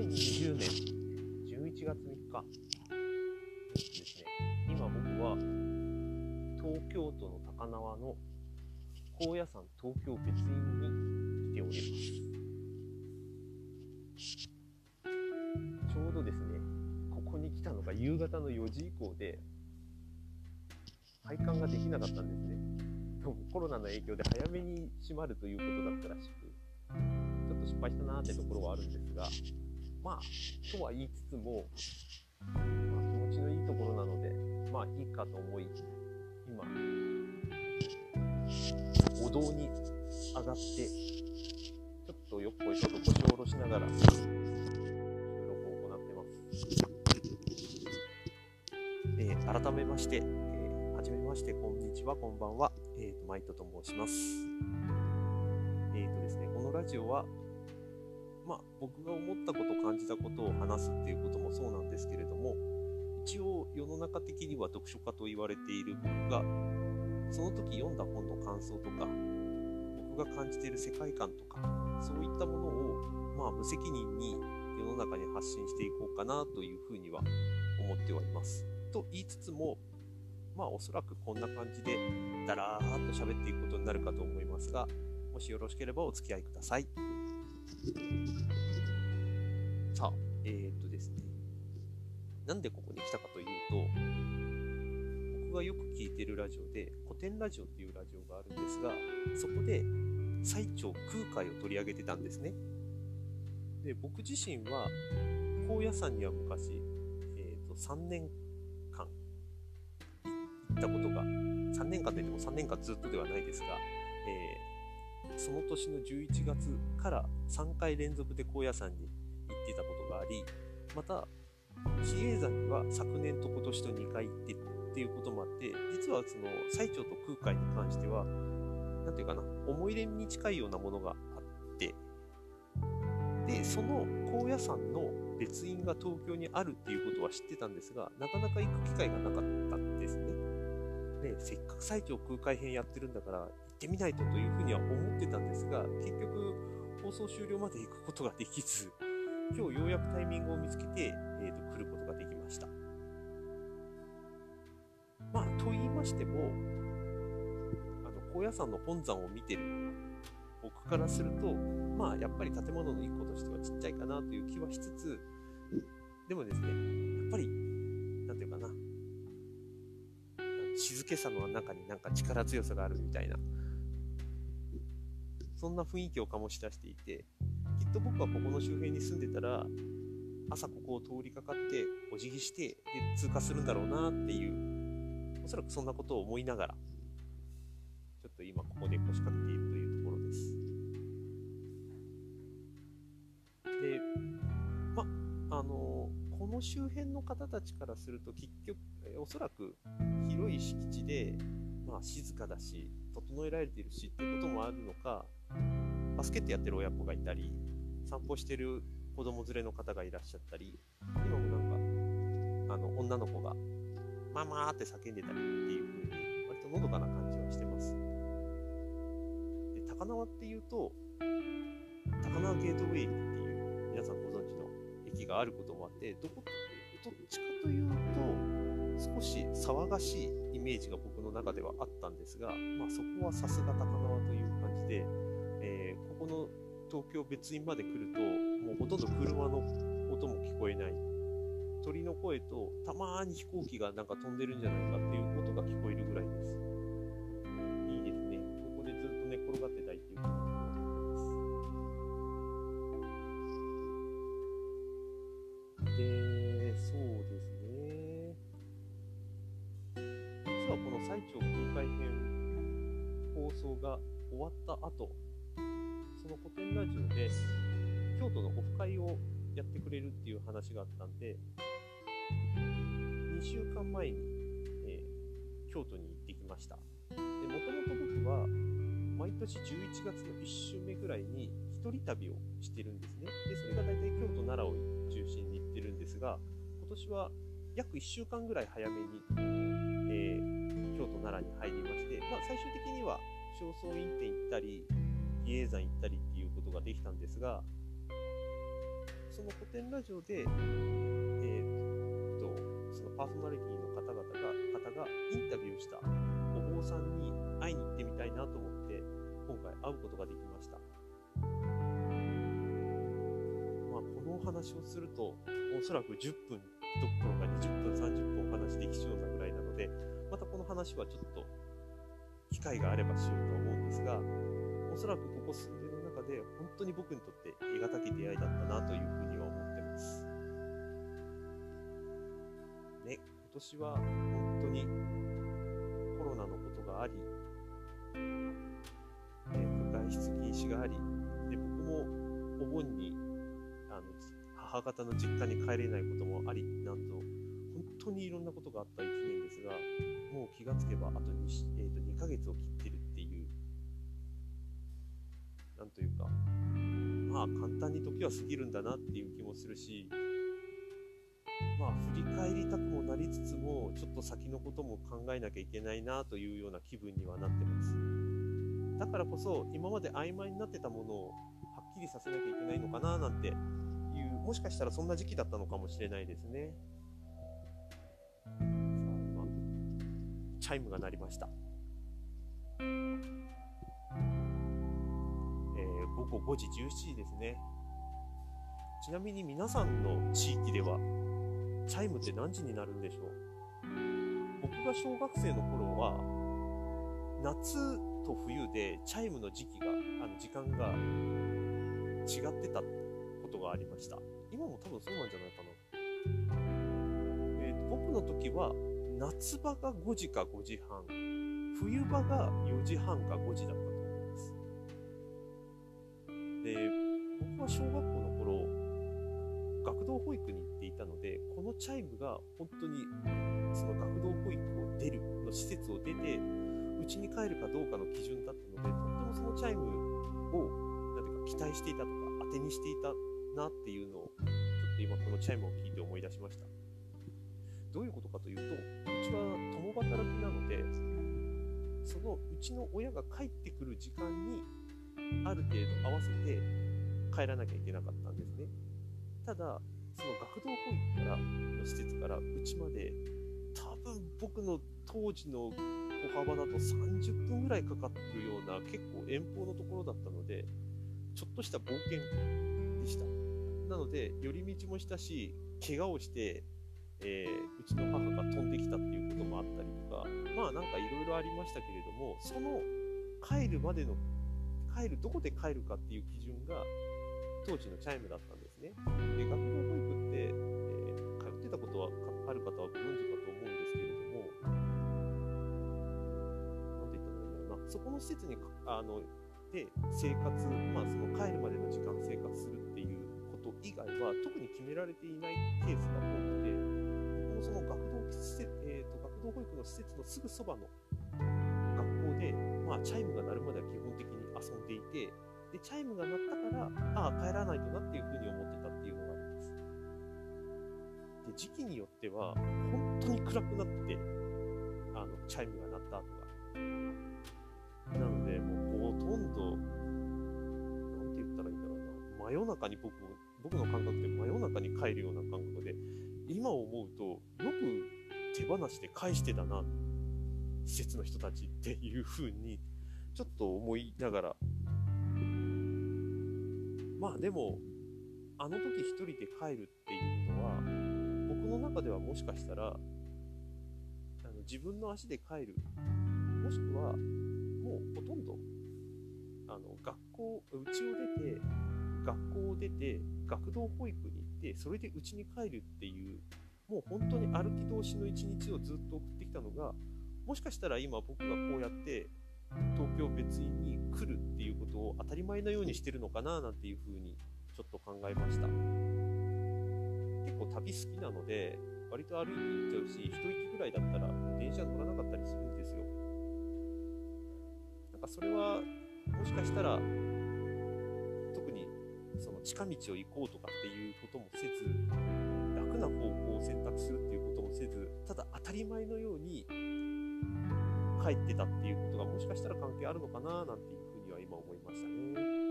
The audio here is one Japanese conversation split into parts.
2020年11月3日ですね、今僕は東京都の高輪の高野山東京別院に来ております。ちょうどですね、ここに来たのが夕方の4時以降で、配管ができなかったんですね。どうもコロナの影響で早めに閉まるということだったらしく、ちょっと失敗したなーってところはあるんですが、まあ、とは言いつつも、まあ、気持ちのいいところなので、まあいいかと思い、今、お堂に上がって、ちょっとよっこいしょっと腰を下ろしながら、収録を行ってます。えー改めまして、えーはじめまして、こんにちは、こんばんは、えーと、マイトと申します。えーとですね、このラジオは、まあ、僕が思ったこと、感じたことを話すっていうこともそうなんですけれども、一応世の中的には読書家と言われている僕が、その時読んだ本の感想とか、僕が感じている世界観とか、そういったものを、まあ、無責任に世の中に発信していこうかなというふうには思ってはいます。と言いつつも、まあおそらくこんな感じでだらーっと喋っていくことになるかと思いますが、もしよろしければお付き合いください。さあ、えー、っとですね、なんでここに来たかというと、僕がよく聞いてるラジオで、古典ラジオっていうラジオがあるんですが、そこで最長空海を取り上げてたんですね。で、僕自身は、高野山には昔、えー、と3年間行ったことが、3年間といっても3年間ずっとではないですが、その年の11月から3回連続で高野山に行っていたことがあり、また、比叡山には昨年と今年と2回行ってっていうこともあって、実はその最長と空海に関しては、なんていうかな、思い入れに近いようなものがあって、で、その高野山の別院が東京にあるっていうことは知ってたんですが、なかなか行く機会がなかったんですね。で、せっかく最長空海編やってるんだから、行ってみないとというふうには思ってたんですが、結局、放送終了まで行くことができず、今日ようやくタイミングを見つけて、えー、と来ることができました。まあ、と言いましても、あの高野山の本山を見てる僕からすると、まあ、やっぱり建物の一個としてはちっちゃいかなという気はしつつ、でもですね、やっぱり、なんていうかな、けさの中になんか力強さがあるみたいな、そんな雰囲気を醸し出していて、きっと僕はここの周辺に住んでたら、朝ここを通りかかって、お辞儀して、で、通過するんだろうなっていう、おそらくそんなことを思いながら、ちょっと今ここで腰掛けているというところです。で、ま、あの、この周辺の方たちからすると、結局、えおそらく広い敷地で、まあ、静かだし、整えられているしっていうこともあるのか、バスケットやってる親子がいたり、散歩してる子供連れの方がいらっしゃったり、今もなんか、あの、女の子が、ママって叫んでたりっていう風に、割とのどかな感じはしてます。で、高輪っていうと、高輪ゲートウェイっていう、皆さんご存知の駅があることもあって、どこ、どっちかというと、少し騒がしいイメージが僕の中ではあったんですが、まあそこはさすが高輪という感じで、えーここの東京別院まで来ると、もうほとんど車の音も聞こえない。鳥の声と、たまに飛行機がなんか飛んでるんじゃないかっていう音が聞こえるぐらいです。終わった後、その古典ラジオで京都のオフ会をやってくれるっていう話があったんで、2週間前に、えー京都に行ってきました。で、もともと僕は毎年11月の1週目ぐらいに一人旅をしてるんですね。で、それが大体京都、奈良を中心に行ってるんですが、今年は約1週間ぐらい早めに、えー京都、奈良に入りまして、まあ、最終的には正倉院展行ったり、比叡山行ったりっていうことができたんですが、その古典ラジオで、えー、っと、そのパーソナリティの方々が、方がインタビューしたお坊さんに会いに行ってみたいなと思って、今回会うことができました。まあ、このお話をすると、おそらく10分どころか20分、30分お話できそうなぐらいなので、またこの話はちょっと機会があればしようと思うんですが、おそらくここ数年の中で本当に僕にとって得難き出会いだったなというふうには思ってます。ね、今年は本当にコロナのことがあり、え、外出禁止があり、で僕もお盆にあの母方の実家に帰れないこともありなんと、当にいろんなことがあった1年ですが、もう気がつけばあと 2,、えー、と2ヶ月を切ってるっていう、なんというか、まあ簡単に時は過ぎるんだなっていう気もするし、まあ振り返りたくもなりつつも、ちょっと先のことも考えなきゃいけないなというような気分にはなってます。だからこそ、今まで曖昧になってたものをはっきりさせなきゃいけないのかななんていうもしかしたらそんな時期だったのかもしれないですね。さあ、今、チャイムが鳴りました。えー、午後5時17時ですね。ちなみに皆さんの地域では、チャイムって何時になるんでしょう？僕が小学生の頃は、夏と冬でチャイムの時期が、あの時間が違ってたことがありました。今も多分そうなんじゃないかな。僕の時は、夏場が5時か5時半、冬場が4時半か5時だったと思います。で、僕は小学校の頃、学童保育に行っていたので、このチャイムが本当にその学童保育を出るの施設を出て、うちに帰るかどうかの基準だったので、とってもそのチャイムを、なんていうか、期待していたとか、当てにしていたなっていうのを、ちょっと今このチャイムを聞いて思い出しました。どういうことかというと、うちは共働きなので、そのうちの親が帰ってくる時間にある程度合わせて帰らなきゃいけなかったんですね。ただ、その学童保育からの施設からうちまで多分僕の当時の歩幅だと30分ぐらいかかってるような結構遠方のところだったのでちょっとした冒険でした。なので、寄り道もしたし、怪我をして、えー、うちの母が飛んできたっていうこともあったりとか、まあなんかいろいろありましたけれども、その帰るまでの、帰る、どこで帰るかっていう基準が、当時のチャイムだったんですね。で、学童保育って、えー、通ってたことはある方はご存知かと思うんですけれども、なんて言ったらいいんだろうな、そこの施設にあので生活、まあ、その帰るまでの時間生活するっていうこと以外は特に決められていないケースが多くてその学童施設、えーと、学童保育の施設のすぐそばの学校で、まあ、チャイムが鳴るまでは基本的に遊んでいてでチャイムが鳴ったからああ帰らないとなっていうふうに思ってたっていうのがあります。で時期によっては本当に暗くなってあのチャイムが鳴った後がなのでもうほとんど、なんて言ったらいいんだろうな、真夜中に僕僕の感覚で真夜中に帰るような感覚で、今思うと、よく手放しで返してたな、施設の人たちっていう風に、ちょっと思いながら、まあでも、あの時一人で帰るっていうのは、僕の中ではもしかしたら、あの自分の足で帰る、もしくは、もうほとんどあの学校うちを出て学校を出て学童保育にてそれでうちに帰るっていうもう本当に歩き通しの一日をずっと送ってきたのがもしかしたら今僕がこうやって東京別院に来るっていうことを当たり前のようにしてるのかななんていうふうにちょっと考えました。結構旅好きなので割と歩いて行っちゃうし一息ぐらいだったら電車乗らなかったりするんですよ。なんかそれはもしかしたらその近道を行こうとかっていうこともせず楽な方向を選択するっていうこともせずただ当たり前のように帰ってたっていうことがもしかしたら関係あるのかななんていうふうには今思いましたね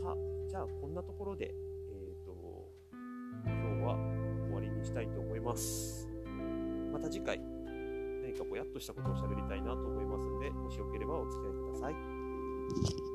さあ、じゃあこんなところで、えっ、と、今日は終わりにしたいと思います。また次回、何かぼやっとしたことを喋りたいなと思いますので、もしよければお付き合いください。